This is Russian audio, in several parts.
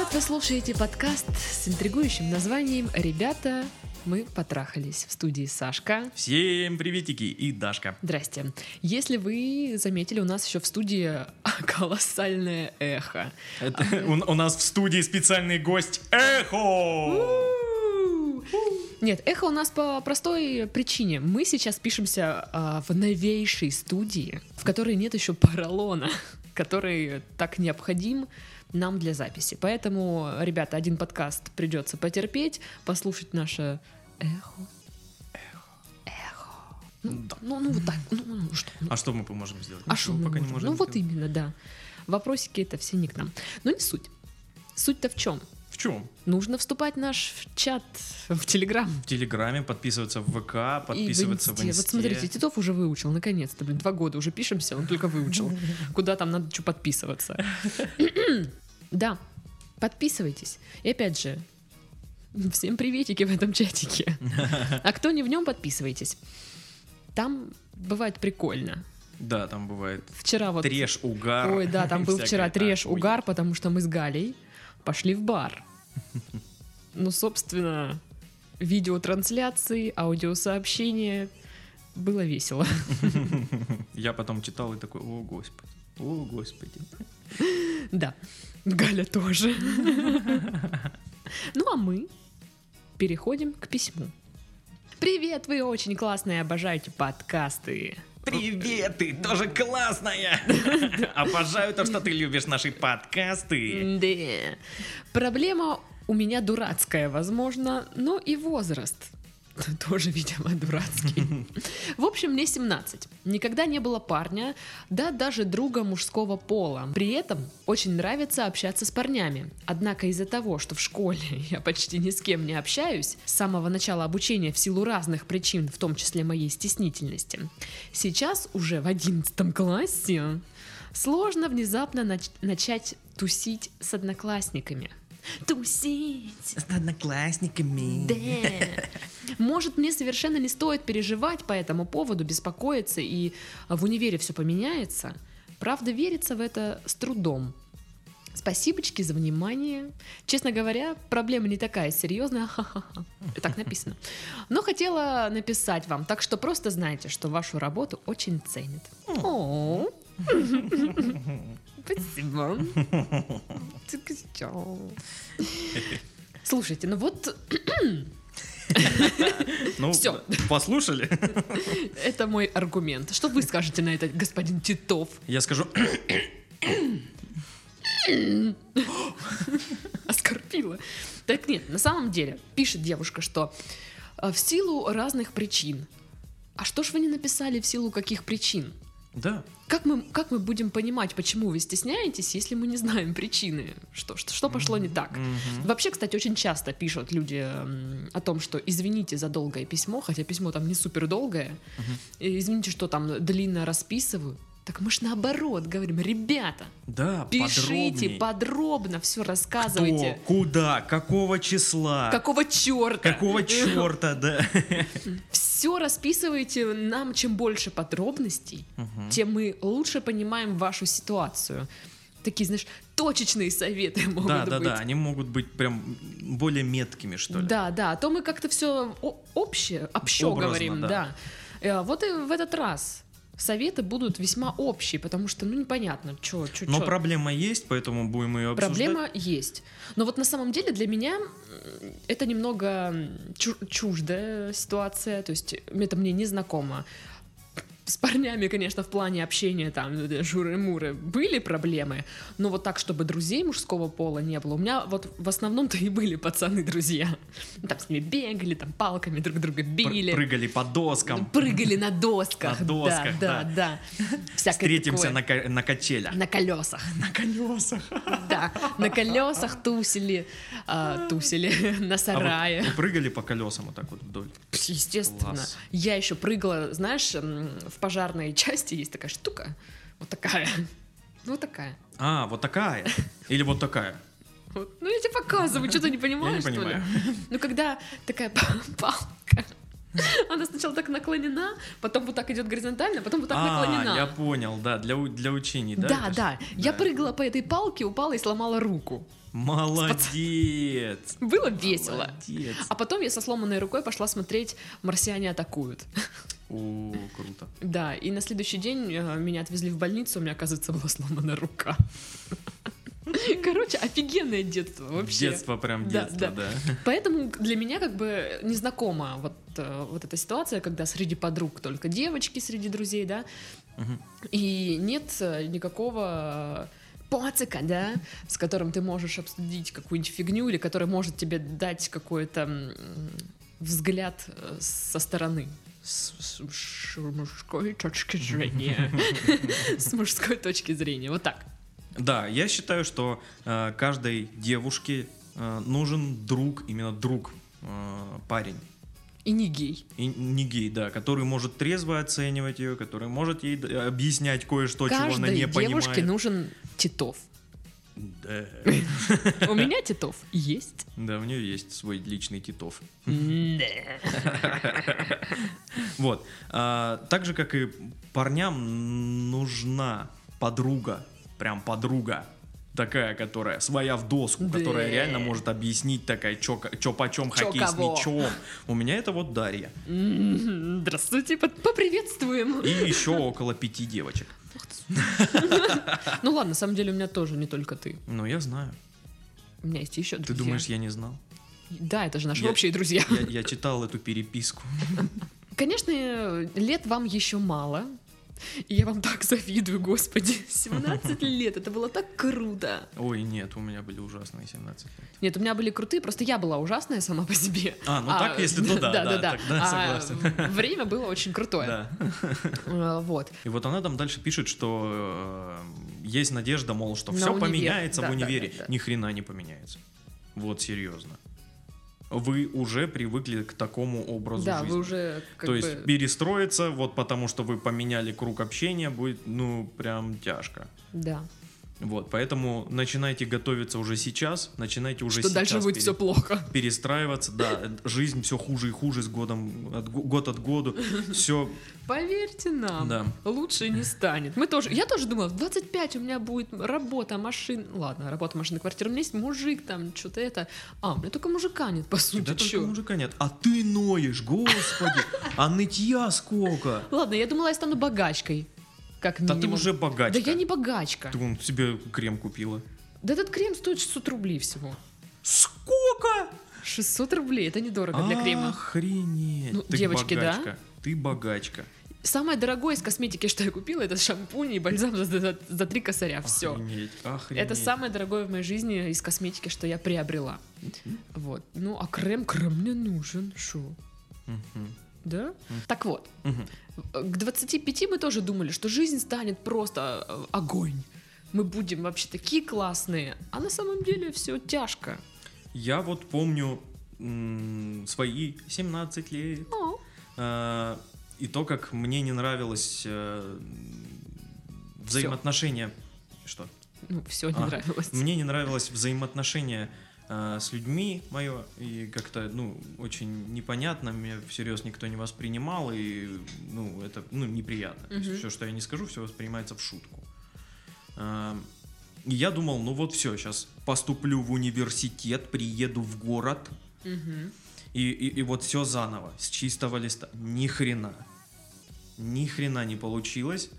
привет! Вы слушаете подкаст с интригующим названием «Ребята, мы потрахались» в студии Сашка. Всем приветики и Дашка. Здрасте. Если вы заметили, у нас еще в студии колоссальное эхо. Это, у, у нас в студии специальный гость Эхо! Нет, эхо у нас по простой причине. Мы сейчас пишемся а, в новейшей студии, в которой нет еще поролона, который так необходим нам для записи. Поэтому, ребята, один подкаст придется потерпеть, послушать наше эхо. Эхо. Ну, Да. ну, ну вот так. Ну, ну, что? ну, А что мы поможем сделать? а что мы пока не можем? можем Ну вот именно, да. Вопросики это все не к нам. Но не суть. Суть-то в чем? В чем? Нужно вступать в наш чат в Телеграм. В Телеграме, подписываться в ВК, И подписываться в Инсте. Вот смотрите, Титов уже выучил, наконец-то, блин, два года уже пишемся, он только выучил. Куда там надо что подписываться. Да, подписывайтесь. И опять же, всем приветики в этом чатике. А кто не в нем, подписывайтесь. Там бывает прикольно. Да, там бывает Вчера вот... треш, угар. Ой, да, там был вчера треш, угар, потому что мы с Галей пошли в бар. Ну, собственно, видеотрансляции, аудиосообщения. Было весело. Я потом читал и такой, о, господи, о, господи. Да, Галя тоже. Ну, а мы переходим к письму. Привет, вы очень классные, обожаете подкасты. Привет, ты тоже классная! Обожаю то, что ты любишь наши подкасты. Да. Проблема у меня дурацкая, возможно, но и возраст. Тоже, видимо, дурацкий. В общем, мне 17. Никогда не было парня, да даже друга мужского пола. При этом очень нравится общаться с парнями. Однако из-за того, что в школе я почти ни с кем не общаюсь, с самого начала обучения в силу разных причин, в том числе моей стеснительности, сейчас уже в 11 классе сложно внезапно нач- начать тусить с одноклассниками. Тусить! С одноклассниками. Да. Может, мне совершенно не стоит переживать по этому поводу, беспокоиться, и в универе все поменяется. Правда, верится в это с трудом. Спасибочки за внимание. Честно говоря, проблема не такая серьезная. Ха-ха-ха. Так написано. Но хотела написать вам, так что просто знайте, что вашу работу очень ценят. О. Спасибо. Слушайте, ну вот Ну, Всё. послушали? это мой аргумент. Что вы скажете на это, господин Титов? Я скажу, Оскорбила. Так нет, на самом деле, пишет девушка, что э, в силу разных причин. А что ж вы не написали в силу каких причин? Да, Как мы, как мы будем понимать, почему вы стесняетесь, если мы не знаем причины? Что, что, что пошло не так? Мгм. Вообще, кстати, очень часто пишут люди о том, что извините за долгое письмо, хотя письмо там не супер долгое. Извините, что там длинно расписываю. Так мы ж наоборот говорим, ребята, да, пишите подробней. подробно, все рассказывайте. Кто, куда, какого числа, Какого черта? какого черта, да. Все расписывайте нам, чем больше подробностей, тем мы лучше понимаем вашу ситуацию. Такие, знаешь, точечные советы могут Да, да, быть. да, они могут быть прям более меткими, что ли. Да, да, а то мы как-то все общее, общо Образно, говорим, да. да. Э, Вот и в этот раз советы будут весьма общие, потому что, ну, непонятно, что, что, Но проблема есть, поэтому будем ее обсуждать. Проблема есть. Но вот на самом деле для меня это немного чуждая ситуация, то есть это мне не знакомо. С парнями, конечно, в плане общения, там, э, журы-муры, были проблемы, но вот так, чтобы друзей мужского пола не было. У меня вот в основном-то и были пацаны-друзья. Ну, Там с ними бегали, там палками друг друга Пр- били. Прыгали по доскам. Прыгали на досках. На досках, да, да, да. Всякое Встретимся такое. на, на качелях. на колесах. На колесах. Да, на колесах тусили, а, тусили на сарае. А вот вы прыгали по колесам вот так вот вдоль. Естественно. Класс. Я еще прыгала, знаешь, в пожарной части есть такая штука, вот такая. Ну, вот такая. А, вот такая. Или вот такая. Вот. Ну, я тебе показываю, что ты не понимаешь, что ли? Ну, когда такая па- палка, она сначала так наклонена, потом вот так идет горизонтально, потом вот так а, наклонена. я понял, да, для, для учений, да? Да, да. Я прыгала по этой палке, упала и сломала руку. Молодец! Было весело. Молодец. А потом я со сломанной рукой пошла смотреть «Марсиане атакуют». О, круто. Да, и на следующий день э, меня отвезли в больницу, у меня, оказывается, была сломана рука. Короче, офигенное детство вообще. Детство прям Да, детство, да. да. Поэтому для меня как бы незнакома вот, э, вот эта ситуация, когда среди подруг только девочки, среди друзей, да, Мгм. и нет э, никакого пацика, да, с которым ты можешь обсудить какую-нибудь фигню или который может тебе дать какой-то взгляд э, со стороны. С, с ш- мужской точки зрения. С мужской точки зрения. Вот так. Да, я считаю, что э, каждой девушке э, нужен друг, именно друг, э, парень. И не гей. И не гей, да, который может трезво оценивать ее, который может ей д- объяснять кое-что, чего она Каждой не девушке понимает. нужен Титов. Да. У меня Титов есть. Да, у нее есть свой личный Титов. Да. Вот. А, так же, как и парням нужна подруга, прям подруга, такая, которая своя в доску, Да. которая реально может объяснить такая, чё, чё почем Чё хоккей с кого. мячом. У меня это вот Дарья. М, Здравствуйте, по- поприветствуем. И еще около пяти девочек. Ну ладно, на самом деле у меня тоже не только ты. Ну, я знаю. У меня есть еще Ты друзья. думаешь, я не знал? Да, это же наши Я- общие друзья. Я, я читал эту переписку. Конечно, лет вам еще мало. И я вам так завидую, господи. 17 лет, это было так круто. Ой, нет, у меня были ужасные 17 лет. Нет, у меня были крутые, просто я была ужасная сама по себе. А, ну так, если то да, да, тогда А согласен. время было очень крутое. Да. Э, Вот. И вот она там дальше пишет, что э, есть надежда, мол, что все поменяется Да, в да, универе. да, да. Ни хрена не поменяется. Вот серьезно. Вы уже привыкли к такому образу Да, жизни. вы уже как То бы... есть перестроиться, вот потому что вы поменяли круг общения, будет, ну, прям тяжко. Да. Вот, поэтому начинайте готовиться уже сейчас, начинайте уже Что сейчас дальше будет пере- все плохо. перестраиваться, да, жизнь все хуже и хуже с годом, от, го- год от году, все, Поверьте нам, да. лучше не станет. Мы тоже, я тоже думала, в 25 у меня будет работа, машина. Ладно, работа, машина, квартира. У меня есть мужик там, что-то это. А, у меня только мужика нет, по сути. Да только мужика нет. А ты ноешь, господи, а нытья сколько? Ладно, я думала, я стану богачкой. Как Да ты минимум. уже богачка. Да я не богачка. Ты вон себе крем купила. Да этот крем стоит 600 рублей всего. Сколько? 600 рублей, это недорого для крема. Охренеть. Ну, Ты девочки, да? богачка. Ты богачка. Самое дорогое из косметики, что я купила, это шампунь и бальзам за, за, за 3 косаря. Все. Охренеть, охренеть. Это самое дорогое в моей жизни из косметики, что я приобрела. Вот. Ну, а крем, крем мне нужен. Шо? Мгм. Да? Так вот, Мгм. к 25 мы тоже думали, что жизнь станет просто э, огонь. Мы будем вообще такие классные. А на самом деле все тяжко. Я вот помню м, свои 17 лет. О, э, И то, как мне не нравилось э, взаимоотношения. Что? ну, все не А, нравилось. Мне не нравилось взаимоотношение э, с людьми мое, и как-то, ну, очень непонятно, меня всерьез никто не воспринимал, и, ну, это, ну, неприятно. То Мгм. есть все, что я не скажу, все воспринимается в шутку. Э, и я думал, ну вот все, сейчас поступлю в университет, приеду в город, Мгм. и, и, и вот все заново, с чистого листа. Ни хрена. Ни хрена не получилось.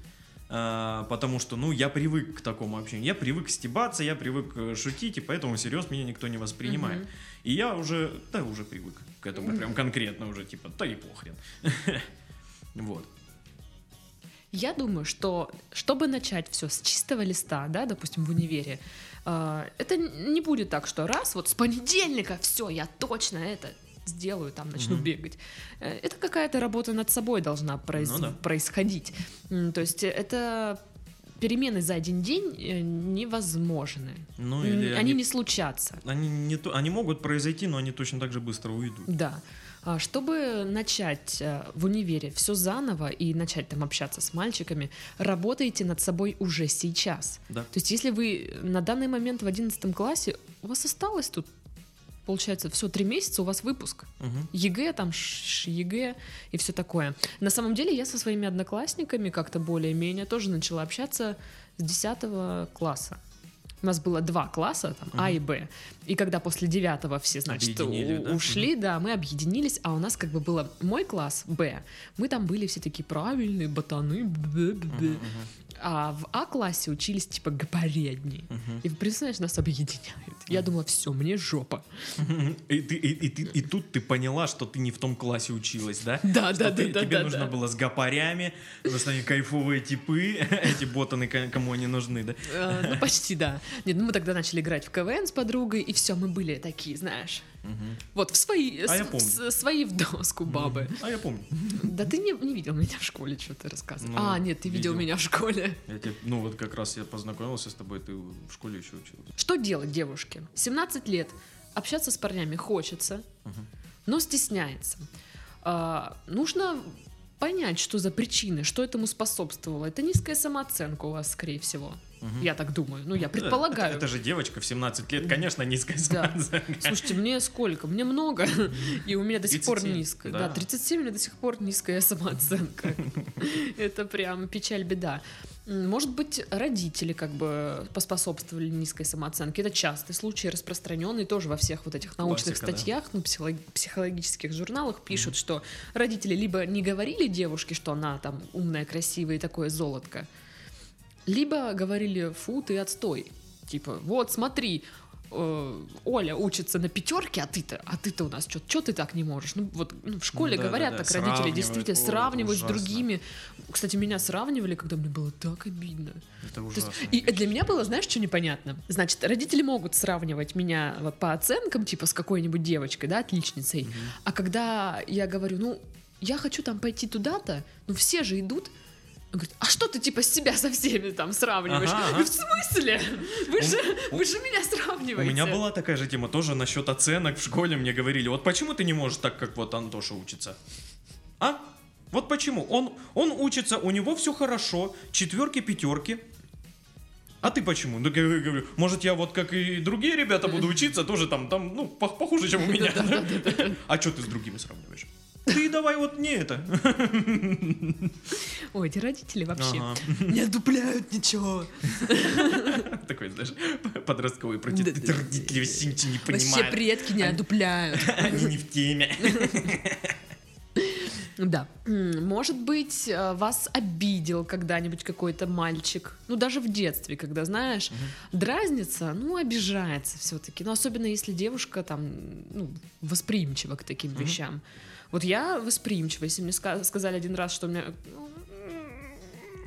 А, потому что, ну, я привык к такому общению. Я привык стебаться, я привык э, шутить, и поэтому всерьез меня никто не воспринимает. Мгм. И я уже, да, уже привык к этому прям конкретно уже, типа, да и похрен. Вот. Я думаю, что чтобы начать все с чистого листа, да, допустим, в универе, э, это не будет так, что раз, вот с понедельника, все, я точно это сделаю, там начну Мгм. бегать. Э, Это какая-то работа над собой должна произ- Ну да. происходить. То есть это перемены за один день э, невозможны. Ну, или они, они, не случатся. они, не они могут произойти, но они точно так же быстро уйдут. Да. А Чтобы начать э, в универе все заново и начать там общаться с мальчиками, работайте над собой уже сейчас. Да. То есть, если вы на данный момент в 11 классе, у вас осталось тут, получается, все три месяца, у вас выпуск. Мгм. ЕГЭ, там ш- ш- ЕГЭ и все такое. На самом деле я со своими одноклассниками как-то более-менее тоже начала общаться с 10 класса. У нас было два класса, там, А Мгм. и Б. И когда после девятого все, значит, да? ушли, да, мы объединились, а у нас как бы было мой класс Б. Мы там были все такие правильные, ботаны, б-б-б. Мгм, а в А-классе учились типа гопоредни. мгм, И представляешь, нас объединяют. Я думала, все, мне жопа. И, ты- и- и ты- и тут ты поняла, что ты не в том классе училась, да? Да, Что да, ты- да, Тебе да, нужно да. было с гопарями, потому что они кайфовые типы, эти ботаны, ко- кому они нужны, да? Э, Ну, почти, да. Нет, ну мы тогда начали играть в КВН с подругой, и все, мы были такие, знаешь, Мгм. вот в свои, А я с- помню. с- свои в доску бабы. А я помню. Да ты не, не видел меня в школе, что ты рассказывал. Ну, а, нет, ты видел, видел. меня в школе. Я тебе, ну вот как раз я познакомился с тобой, ты в школе еще учился. Что делать девушке? 17 лет, общаться с парнями хочется, Мгм. но стесняется. А, нужно понять, что за причины, что этому способствовало. Это низкая самооценка у вас, скорее всего. Мгм. Я так думаю. Ну, я Да, предполагаю. Это, это же девочка в 17 лет, конечно, низкая Да. Слушайте, мне сколько? Мне много, и у меня до сих пор 37, низкая. да. Да, 37 у меня до сих пор низкая самооценка. Это прям печаль-беда. М, Может быть, родители как бы поспособствовали низкой самооценке. Это частый случай, распространенный тоже во всех вот этих научных Классика, да. статьях, ну, психолог- психологических журналах пишут, что родители либо не говорили девушке, что она там умная, красивая и такое золотко, либо говорили, фу, ты отстой. Типа, вот, смотри, э, Оля учится на пятерке, а ты-то, а ты-то у нас что, что ты так не можешь? Ну вот ну, в школе Да, говорят да, да, так родители, сравнивают. действительно Ой, сравнивают с ужасно. другими. Кстати, меня сравнивали, когда мне было так обидно. Это То есть- ужасно. и для меня было, знаешь, что непонятно? Значит, родители могут сравнивать меня вот по оценкам, типа с какой-нибудь девочкой, да, отличницей. Мгм. А когда я говорю, ну, я хочу там пойти туда-то, ну все же идут. Говорит, а что ты типа себя со всеми там сравниваешь? Ага, ага. в смысле? Вы У- же, у- вы же меня У сравниваете. меня была такая же тема тоже насчет оценок в школе. Мне говорили, вот почему ты не можешь так, как вот Антоша учится? А? Вот почему? Он, он учится, у него все хорошо, четверки, пятерки. А ты почему? Ну, я говорю, может, я вот как и другие ребята буду учиться, тоже там, там ну, пох- похуже, чем у меня. А что ты с другими сравниваешь? Ты давай вот не это. Ой, эти родители вообще Ага. не одупляют ничего. Такой, знаешь, подростковый протест. Да-да-да. Родители вообще ничего не Вообще понимают. предки не одупляют. Они не в теме. Да. Может быть, э, вас обидел когда-нибудь какой-то мальчик. Ну, даже в детстве, когда, знаешь, дразнится, ну, обижается все-таки. Ну, особенно если девушка там, ну, восприимчива к таким Мгм. вещам. Вот я восприимчива. Если мне ска- сказали один раз, что меня... ну,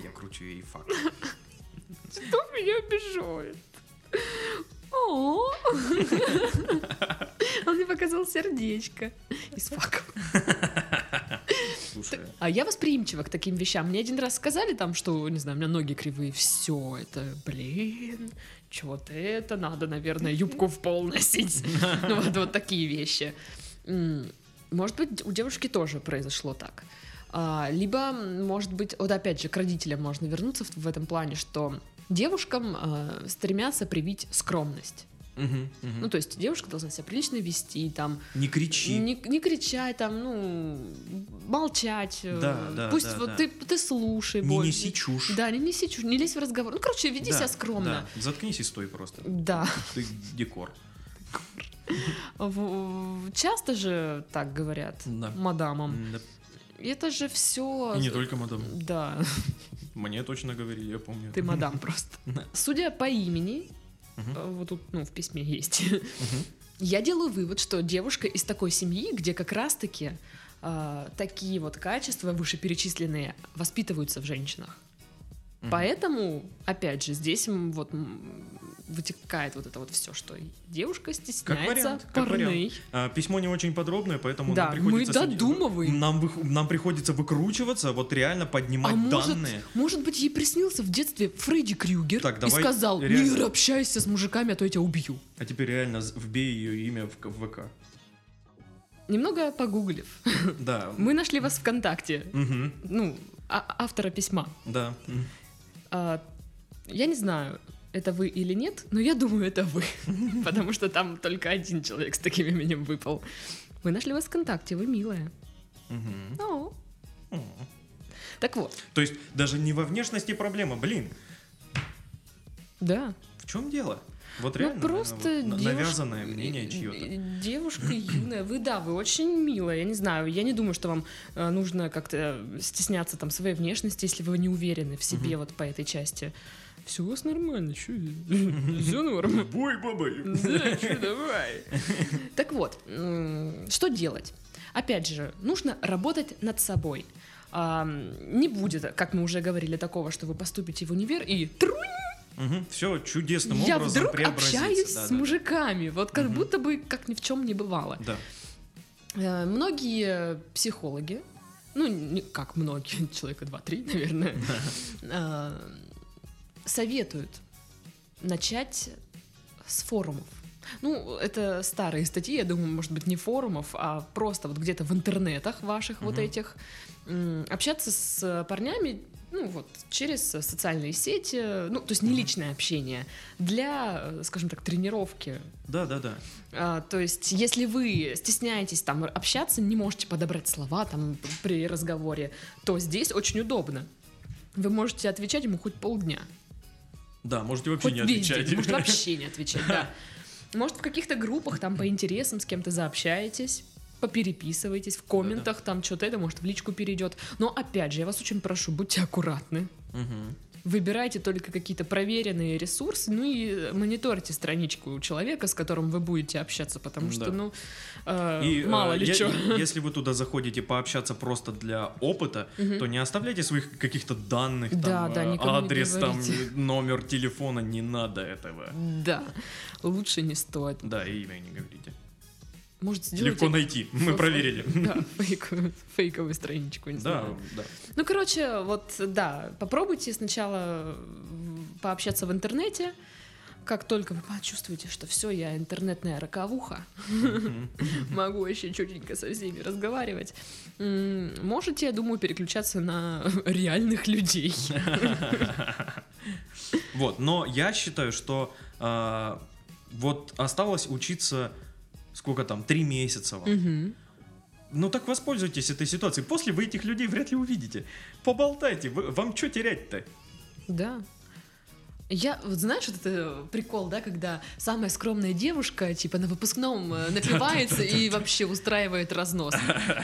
Я кручу ей факт. Что меня обижает? Он мне показал сердечко из факов. Слушай, А я восприимчива к таким вещам. Мне один раз сказали там, что, не знаю, у меня ноги кривые. Все, это, блин, чего-то это надо, наверное, юбку в пол носить. Ну, вот, вот такие вещи. Может быть, у девушки тоже произошло так. А, Либо, может быть, вот опять же, к родителям можно вернуться в, этом плане, что девушкам э, стремятся привить скромность. мгм, мгм. Ну, то есть девушка должна себя прилично вести, там, Не кричи. не, не кричать, там, ну, молчать. э, Да, да, Пусть да, вот да. ты, ты слушай Не больше. неси чушь. Да, не неси чушь, не лезь в разговор. Ну, короче, веди Да, себя скромно. да. Заткнись и стой просто. Да. Ты декор. Часто же так говорят Да. мадамам. Да. Это же все... И не только мадам. Да, Мне точно говорили, я помню. ты мадам просто. Судя по имени, э, вот тут, ну, в письме есть, Мгм. я делаю вывод, что девушка из такой семьи, где как раз-таки а, такие вот качества вышеперечисленные воспитываются в женщинах. Мгм. Поэтому, опять же, здесь вот вытекает вот это вот все, что девушка стесняется вариант, как вариант. А, Письмо не очень подробное, поэтому Да, нам мы приходится... сидеть- додумываем. Нам, вы- нам приходится выкручиваться, вот реально поднимать А может, данные. может быть, ей приснился в детстве Фредди Крюгер Так, и давай сказал, реально. не общайся с мужиками, а то я тебя убью. А теперь реально вбей ее имя в, в ВК. Немного погуглив, Да. мы нашли вас ВКонтакте, Мгм. ну, а- автора письма. Да. А, я не знаю, это вы или нет, но я думаю, это вы. Потому что там только один человек с таким именем выпал. Мы нашли вас ВКонтакте, вы милая. О. М. Так вот, То есть даже не во внешности проблема, блин. да. В чем дело? Вот Ну, реально, наверное, просто вот девушка- навязанное мнение чье-то. э, Девушка юная. Вы, да, вы очень милая. Я не знаю, я не думаю, что вам э, нужно как-то стесняться там своей внешности, если вы не уверены в себе Мгм. вот по этой части. Все у вас нормально, что? Все норм. Бой, бабай! Да, чё, давай. Так вот, что делать? Опять же, нужно работать над собой. Не будет, как мы уже говорили, такого, что вы поступите в универ и трунь, Все чудесным я образом вдруг общаюсь Да, с да, мужиками, вот как Мгм. будто бы как ни в чем не бывало. Да. Э, Многие психологи, ну, не как многие, человека два-три, наверное, э, советуют начать с форумов. Ну, это старые статьи, я думаю, может быть, не форумов, а просто вот где-то в интернетах ваших вот Мгм. этих. Общаться с парнями, ну, вот, через социальные сети, ну, то есть не личное общение, для, скажем так, тренировки Да, да, да. а, то есть, если вы стесняетесь там общаться, не можете подобрать слова там при разговоре, то здесь очень удобно. Вы можете отвечать ему хоть полдня. Да, можете вообще Хоть не весь отвечать. может вообще не отвечать, да. Может, в каких-то группах там по интересам с кем-то заобщаетесь, попереписывайтесь, в комментах там что-то это, может, в личку перейдет. Но опять же, я вас очень прошу, будьте аккуратны. Мгм. Выбирайте только какие-то проверенные ресурсы, ну и мониторьте страничку человека, с которым вы будете общаться, потому что, Да. ну, э, И мало э, ли я- что. Если вы туда заходите пообщаться просто для опыта, то не оставляйте своих каких-то данных, Да, там, да, э, адрес, там, номер телефона, не надо этого. Да, лучше не стоит. Да, и имя не говорите. Может, сделайте Легко найти, мы ф- проверили. Да, фейковую, фейковую страничку, не Да, знаю. да. Ну, короче, вот, да, попробуйте сначала пообщаться в интернете. Как только вы почувствуете, что все, я интернетная роковуха, могу еще чутенько со всеми разговаривать, можете, я думаю, переключаться на реальных людей. Вот, но я считаю, что а, вот осталось учиться сколько там, три месяца вам. Мгм. Ну так воспользуйтесь этой ситуацией. После вы этих людей вряд ли увидите. Поболтайте, вы- вам что терять-то? Да. Я, вот знаешь, вот это прикол, да, когда самая скромная девушка, типа, на выпускном э, напивается и вообще устраивает разнос.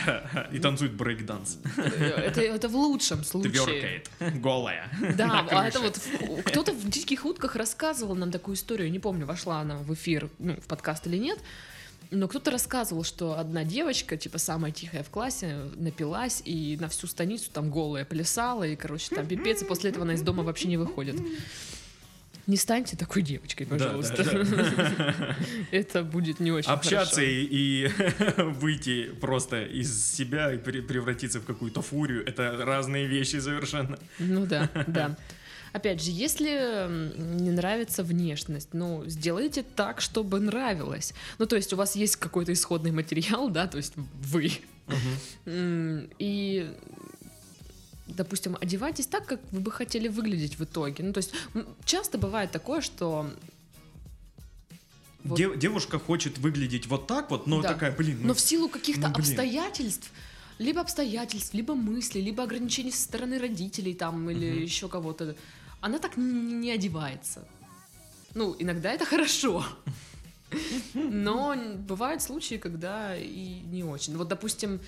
И танцует брейкданс. Это, это в лучшем случае. Тверкает. Голая. Да, а это вот кто-то в диких утках рассказывал нам такую историю. Не помню, вошла она в эфир, ну, в подкаст или нет. Но кто-то рассказывал, что одна девочка, типа самая тихая в классе, напилась и на всю станицу там голая плясала, и, короче, там пипец, и после этого она из дома вообще не выходит. Не станьте такой девочкой, Да, да, пожалуйста. Это будет не очень Общаться хорошо. и, и выйти просто из себя и пре- превратиться в какую-то фурию, это разные вещи совершенно. Ну да, да. Опять же, если не нравится внешность, ну, сделайте так, чтобы нравилось. Ну, то есть у вас есть какой-то исходный материал, да, то есть вы. И, допустим, одевайтесь так, как вы бы хотели выглядеть в итоге. Ну, то есть часто бывает такое, что... Вот. Дев- девушка хочет выглядеть вот так вот, но Да. такая, блин, ну, Но в силу каких-то ну, блин. обстоятельств, либо обстоятельств, либо мыслей, либо ограничений со стороны родителей там или Мгм. еще кого-то, она так не одевается. Ну, иногда это хорошо. Но бывают случаи, когда и не очень. Вот, допустим,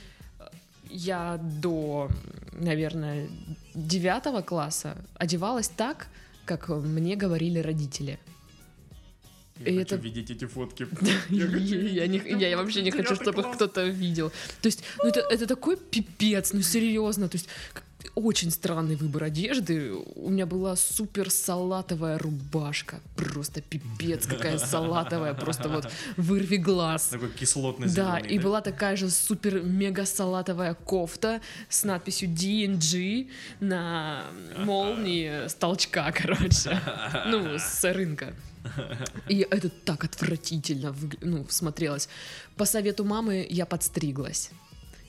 я до, наверное, девятого класса одевалась так, как мне говорили родители. я и хочу это- видеть эти фотки. Я, хочу я не- я вообще не хочу, чтобы кто-то видел. То есть, ну это, это такой пипец, ну серьезно. То есть, очень странный выбор одежды. У меня была супер салатовая рубашка. Просто пипец, какая салатовая. Просто вот вырви глаз. Такой кислотный Да, и была такая же супер мега салатовая кофта с надписью DNG на молнии с толчка, короче. Ну, с рынка. И это так отвратительно ну, смотрелось. По совету мамы я подстриглась.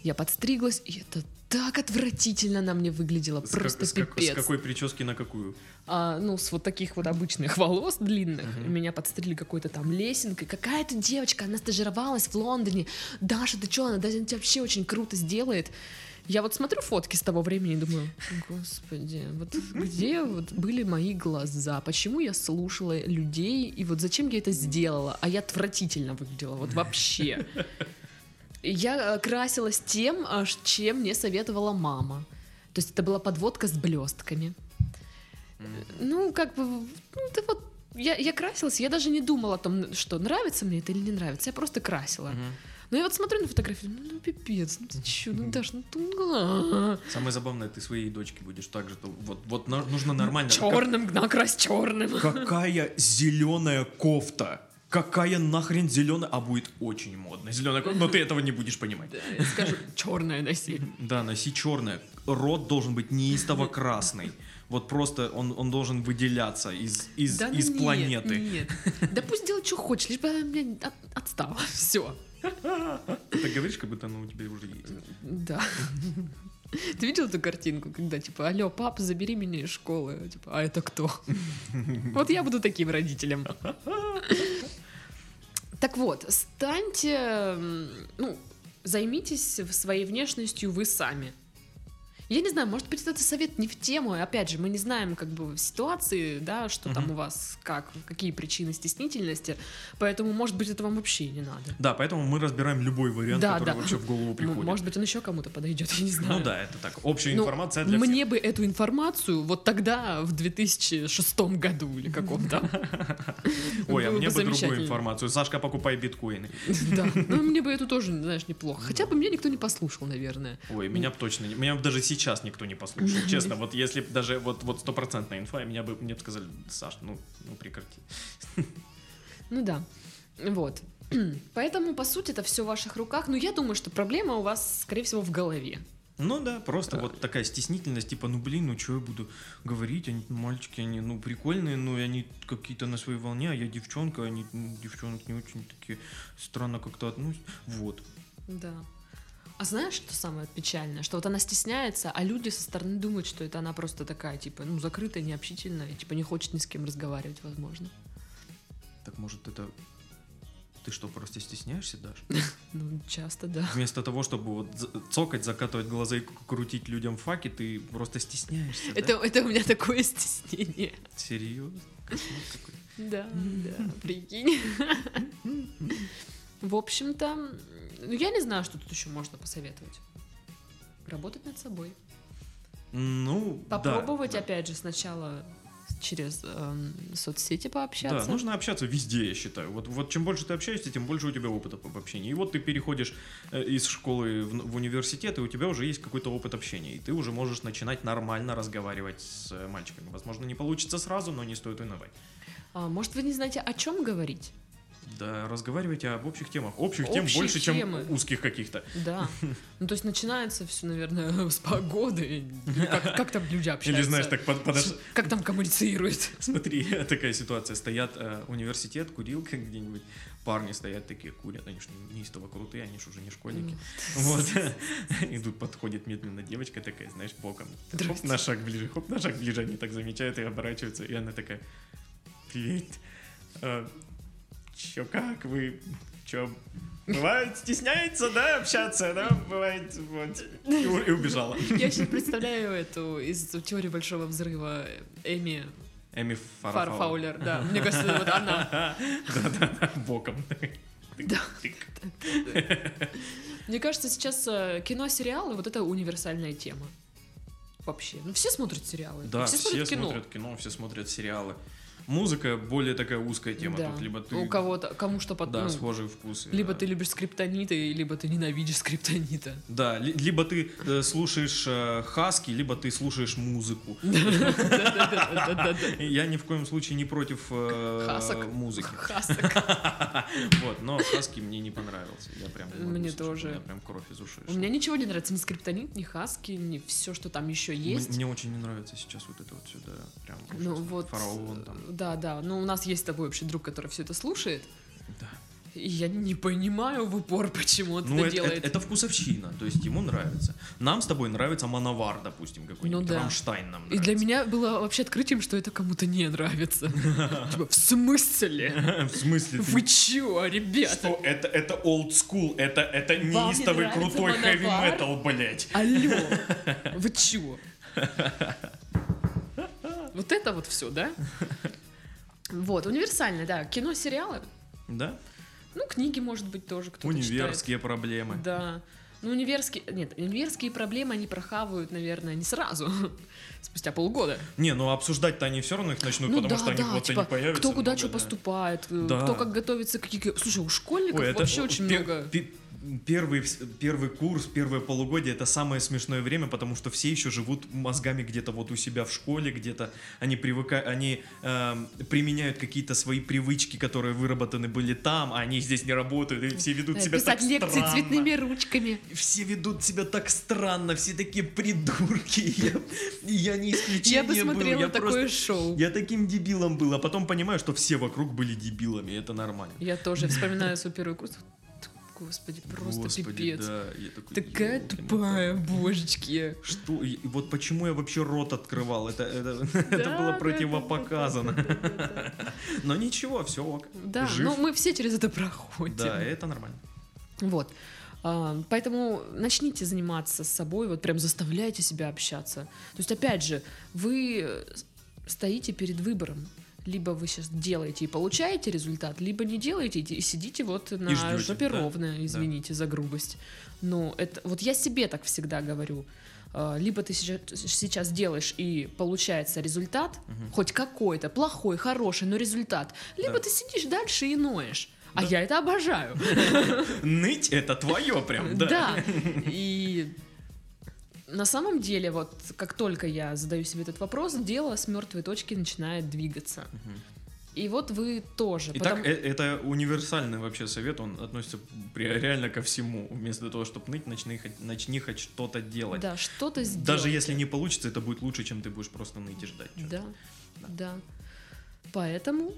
Я подстриглась, и это так отвратительно на мне выглядело. С, Просто как- с как- с пипец. какой прически на какую? А, ну, с вот таких вот обычных волос длинных. Мгм. Меня подстригли какой-то там лесенкой. Какая-то девочка, она стажировалась в Лондоне. Даша, ты что, она даже вообще очень круто сделает. Я вот смотрю фотки с того времени и думаю, господи, вот где вот были мои глаза? Почему я слушала людей? И вот зачем я это сделала? А я отвратительно выглядела, вот вообще. Я э, красилась тем, а, чем мне советовала мама. То есть это была подводка с блестками. Ну, как бы, ну, это вот я, я красилась, я даже не думала о том, что нравится мне это или не нравится, я просто красила. Мгм. Но я вот смотрю на фотографию, ну, ну пипец, ну ты чё, ну Даш, ну ты... а, Самое забавное, ты своей дочке будешь так же. Вот, вот нужно нормально. Черным, накрась черным. Как- какая зеленая кофта? Какая нахрен зеленая? А будет очень модно. Зеленая. Но ты этого не будешь понимать. Я скажу, черное носи. Да, носи черное. Рот должен быть неистово красный. Вот просто он, он должен выделяться из, из, Да ну из нет, планеты. Нет. Да пусть делает, что хочет, лишь бы она меня от- отстала. Все. Ты говоришь, как будто оно у тебя уже есть. Да. Ты видел эту картинку, когда типа, алло, пап, забери меня из школы? Типа, а это кто? Вот я буду таким родителем. Так вот, станьте, ну, займитесь своей внешностью вы сами. Я не знаю, может быть, это совет не в тему. Опять же, мы не знаем, как бы, ситуации, да, что там Мгм. у вас, как, какие причины стеснительности. Поэтому, может быть, это вам вообще не надо. Да, поэтому мы разбираем любой вариант, Да, который да. вообще в голову Ну, приходит. может быть, он еще кому-то подойдет, я не знаю. Ну да, это так. Общая Ну, информация для всех. Мне бы эту информацию вот тогда, в 2006 году или каком-то. Ой, а мне бы другую информацию. Сашка, покупай биткоины. Да, ну мне бы эту тоже, знаешь, неплохо. Хотя бы меня никто не послушал, наверное. Ой, меня б точно. Меня б даже сейчас никто не послушал. Честно, вот если даже вот вот стопроцентная инфа, меня бы мне бы сказали, Саш, ну, ну прекрати. Ну да, вот. Поэтому, по сути, это все в ваших руках. Но я думаю, что проблема у вас, скорее всего, в голове. Ну да, просто вот такая стеснительность, типа, ну блин, ну что я буду говорить, они мальчики, они, ну, прикольные, но они какие-то на своей волне, а я девчонка, они, ну, девчонок не очень такие странно как-то относятся. Вот. Да. А знаешь, что самое печальное? Что вот она стесняется, а люди со стороны думают, что это она просто такая, типа, ну, закрытая, необщительная, и, типа, не хочет ни с кем разговаривать, возможно. Так может это... Ты что, просто стесняешься, Даш? Ну, часто, да. Вместо того, чтобы вот цокать, закатывать глаза и крутить людям факи, ты просто стесняешься? Это, это у меня такое стеснение. Серьезно? Да, да, прикинь. В общем-то, ну, я не знаю, что тут еще можно посоветовать. Работать над собой. Ну, да, Попробовать, да. опять же, сначала через эм, соцсети пообщаться. Да, нужно общаться везде, я считаю. Вот, вот чем больше ты общаешься, тем больше у тебя опыта в общении. И вот ты переходишь э, из школы в, в университет, и у тебя уже есть какой-то опыт общения. И ты уже можешь начинать нормально разговаривать с э, мальчиками. Возможно, не получится сразу, но не стоит унывать. А, может, вы не знаете, о чем говорить? Да, разговаривайте об общих темах. Общих Общие тем больше, темы. чем узких каких-то. Да. Ну, то есть начинается все, наверное, с погоды. Или Как, как там люди общаются? Или знаешь, так под- Как там коммуницируют? Смотри, такая ситуация. Стоят э, университет, курилка где-нибудь. Парни стоят такие, курят. Они же неистово крутые, они же уже не школьники. Вот. Идут, подходит медленно девочка такая, знаешь, боком. Хоп, на шаг ближе, хоп, на шаг ближе. Они так замечают и оборачиваются. И она такая, привет. Чё, как вы? Чё, бывает, стесняется, да, общаться, да, бывает, вот. И, и убежала. Я сейчас представляю эту из теории большого взрыва Эми Эми Фар Фарфаулер. Фаулер, да. Мне кажется, вот она. Да-да-да, боком. Да. Мне кажется, сейчас э, кино, сериалы, вот это универсальная тема. Вообще. Ну, все смотрят сериалы. Да, все, смотрят кино, все смотрят сериалы. Музыка более такая узкая тема. Да. Тут либо ты... У кого-то, кому что под... Да, ну, схожие вкусы. Либо да. ты любишь скриптонита, либо ты ненавидишь скриптонита. Да, ли- либо ты э, слушаешь э, хаски, либо ты слушаешь музыку. Я ни в коем случае не против э, музыки. Хасок. Вот, но хаски мне не понравился. Я прям Мне тоже. Меня прям кровь из ушей. У меня ничего не нравится, ни скриптонит, ни хаски, ни все, что там еще есть. Мне очень не нравится сейчас вот это вот сюда. Прям Ну вот, Фараон там. Да, да. Ну у нас есть с тобой общий друг, который все это слушает. Да. И я не понимаю в упор, почему он Ну, это это, делает. это- это вкусовщина, то есть ему нравится. Нам с тобой нравится Мановар, допустим, какой-нибудь. Ну да. Рамштайн нам И для нравится. меня было вообще открытием, что это кому-то не нравится. Типа, в смысле? В смысле? Вы чё, ребята? Что это, это old school, это, это неистовый нравится крутой хэви метал, блять. Алло, вы чё? Вот это вот все, да? Вот, универсальное, да. Кино, сериалы. Да? Ну, книги, может быть, тоже кто-то Универские проблемы. читает. Да. Ну, универские... Нет, универские проблемы они прохавают, наверное, не сразу. Спустя полгода. Не, ну обсуждать-то они все равно их начнут, ну потому да, что они да, вот типа, они появятся. кто куда много, что да. поступает, э, Да. кто как готовится, какие... Слушай, у школьников Ой, это вообще очень пе- много... пе- Первый, первый курс, первое полугодие это самое смешное время, потому что все еще живут мозгами где-то вот у себя в школе, где-то они привыкают, они эм, применяют какие-то свои привычки, которые выработаны были там, а они здесь не работают, и все ведут Э, себя Писать так лекции странно. цветными ручками. Все ведут себя так странно, все такие придурки. Я, я не исключение Я бы был, смотрела я такое просто- шоу. Я таким дебилом был, а потом понимаю, что все вокруг были дебилами, это нормально. Я тоже вспоминаю свой первый курс. Господи, просто Господи, пипец. да, я такой, Такая тупая, божечки. Что? И вот почему я вообще рот открывал? Это, это, это Да, было да, противопоказано. да, да, да, да, да. Но ничего, все ок. Да, Жив. ну мы все через это проходим. Да, это нормально. Вот. А, Поэтому начните заниматься с собой, вот прям заставляйте себя общаться. То есть, опять же, вы стоите перед выбором. Либо вы сейчас делаете и получаете результат, либо не делаете и сидите вот на ждете, жопе да, ровно, извините за грубость. Но это вот я себе так всегда говорю. А, Либо ты сейчас, сейчас делаешь и получается результат, хоть какой-то, плохой, хороший, но результат. Либо Да. ты сидишь дальше и ноешь. А Да. я это обожаю. Ныть это твое прям, да. Да. И на самом деле, вот как только я задаю себе этот вопрос, дело с мертвой точки начинает двигаться. И вот вы тоже. Итак, потому- э- это универсальный вообще совет, он относится реально ко всему. Вместо того, чтобы ныть, начни, хоть- начни хоть что-то делать. да, что-то сделать. Даже если не получится, это будет лучше, чем ты будешь просто ныть и ждать. Да, Да. да. Поэтому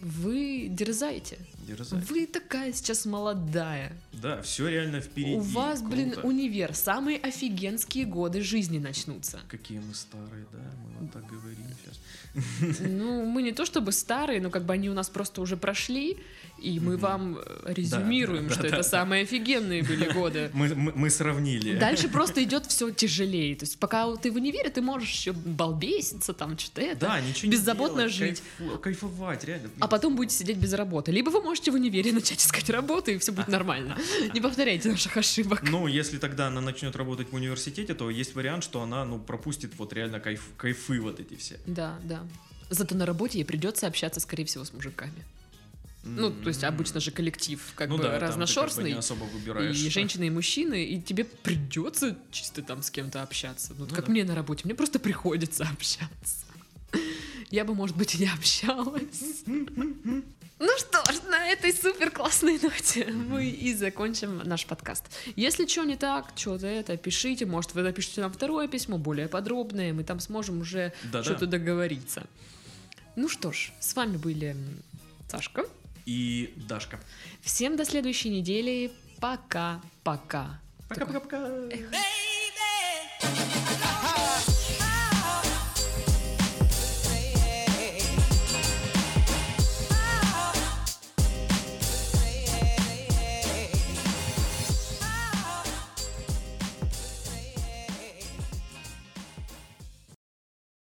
вы дерзайте. Дерзай. Вы такая сейчас молодая. Да, все реально впереди. У вас, блин, круто. универ. Самые офигенские годы жизни начнутся. Какие мы старые, да, мы вот так говорим сейчас. Ну, мы не то чтобы старые, но как бы они у нас просто уже прошли, и мы вам э, резюмируем, что это самые офигенные были годы. Мы, мы, сравнили. Дальше просто идет все тяжелее. То есть пока ты в универе, ты можешь еще балбеситься, там что-то это. Да, ничего беззаботно не делать, жить. кайфовать, реально. блин. А потом будете сидеть без работы. Либо вы можете в универе начать искать работу, и все будет нормально. Не повторяйте наших ошибок. Ну, если тогда она начнет работать в университете, то есть вариант, что она, ну, пропустит вот реально кайф, кайфы вот эти все. Да, да. Зато на работе ей придется общаться, скорее всего, с мужиками. Ну, то есть обычно же коллектив как ну, бы да, ты как бы разношерстный. не особо выбираешь. И женщины, и мужчины, и тебе придется чисто там с кем-то общаться. Ну, Ну как да. мне на работе, мне просто приходится общаться. Я бы, может быть, и не общалась. Ну что ж, на этой супер классной ноте мы и закончим наш подкаст. Если что не так, что-то это, пишите. Может, вы напишите нам второе письмо, более подробное, мы там сможем уже Да-да. что-то договориться. Ну что ж, с вами были Сашка. И Дашка. Всем до следующей недели. Пока-пока. Пока-пока-пока.